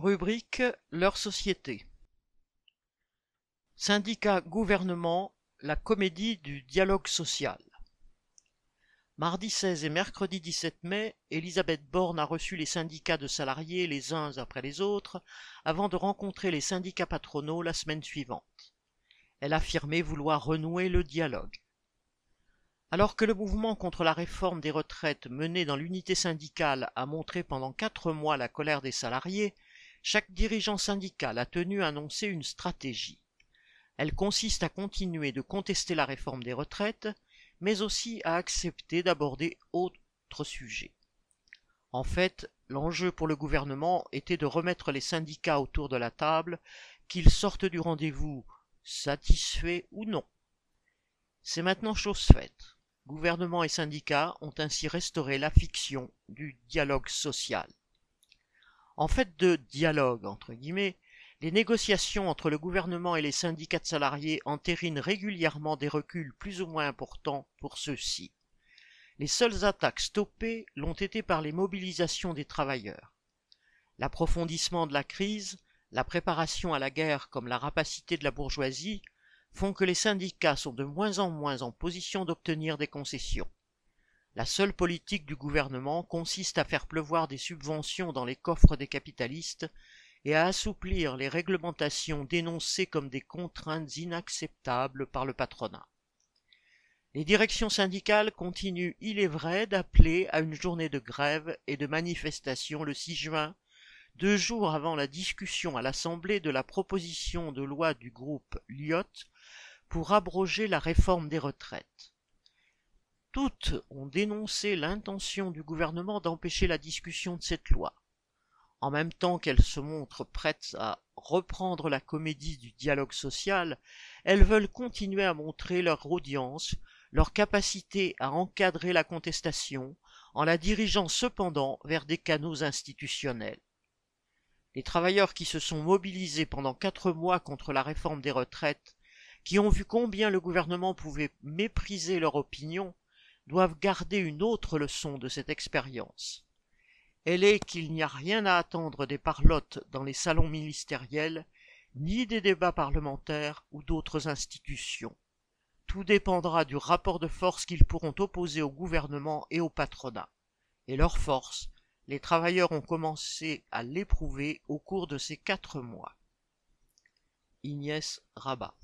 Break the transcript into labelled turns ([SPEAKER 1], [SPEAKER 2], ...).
[SPEAKER 1] Rubrique Leur société. Syndicat gouvernement, la comédie du dialogue social. Mardi 16 et mercredi 17 mai, Elisabeth Borne a reçu les syndicats de salariés les uns après les autres avant de rencontrer les syndicats patronaux la semaine suivante. Elle affirmait vouloir renouer le dialogue. Alors que le mouvement contre la réforme des retraites mené dans l'unité syndicale a montré pendant quatre mois la colère des salariés, chaque dirigeant syndical a tenu à annoncer une stratégie. Elle consiste à continuer de contester la réforme des retraites, mais aussi à accepter d'aborder autres sujets. En fait, l'enjeu pour le gouvernement était de remettre les syndicats autour de la table, qu'ils sortent du rendez-vous satisfaits ou non. C'est maintenant chose faite. Gouvernement et syndicats ont ainsi restauré la fiction du dialogue social. En fait de dialogue, entre guillemets, les négociations entre le gouvernement et les syndicats de salariés entérinent régulièrement des reculs plus ou moins importants pour ceux-ci. Les seules attaques stoppées l'ont été par les mobilisations des travailleurs. L'approfondissement de la crise, la préparation à la guerre comme la rapacité de la bourgeoisie font que les syndicats sont de moins en moins en position d'obtenir des concessions. La seule politique du gouvernement consiste à faire pleuvoir des subventions dans les coffres des capitalistes et à assouplir les réglementations dénoncées comme des contraintes inacceptables par le patronat. Les directions syndicales continuent, il est vrai, d'appeler à une journée de grève et de manifestation le 6 juin, deux jours avant la discussion à l'Assemblée de la proposition de loi du groupe Lyot pour abroger la réforme des retraites. Toutes ont dénoncé l'intention du gouvernement d'empêcher la discussion de cette loi. En même temps qu'elles se montrent prêtes à reprendre la comédie du dialogue social, elles veulent continuer à montrer leur audience, leur capacité à encadrer la contestation, en la dirigeant cependant vers des canaux institutionnels. Les travailleurs qui se sont mobilisés pendant quatre mois contre la réforme des retraites, qui ont vu combien le gouvernement pouvait mépriser leur opinion, doivent garder une autre leçon de cette expérience. Elle est qu'il n'y a rien à attendre des parlottes dans les salons ministériels, ni des débats parlementaires ou d'autres institutions. Tout dépendra du rapport de force qu'ils pourront opposer au gouvernement et au patronat. Et leur force, les travailleurs ont commencé à l'éprouver au cours de ces quatre mois. Ignès Rabat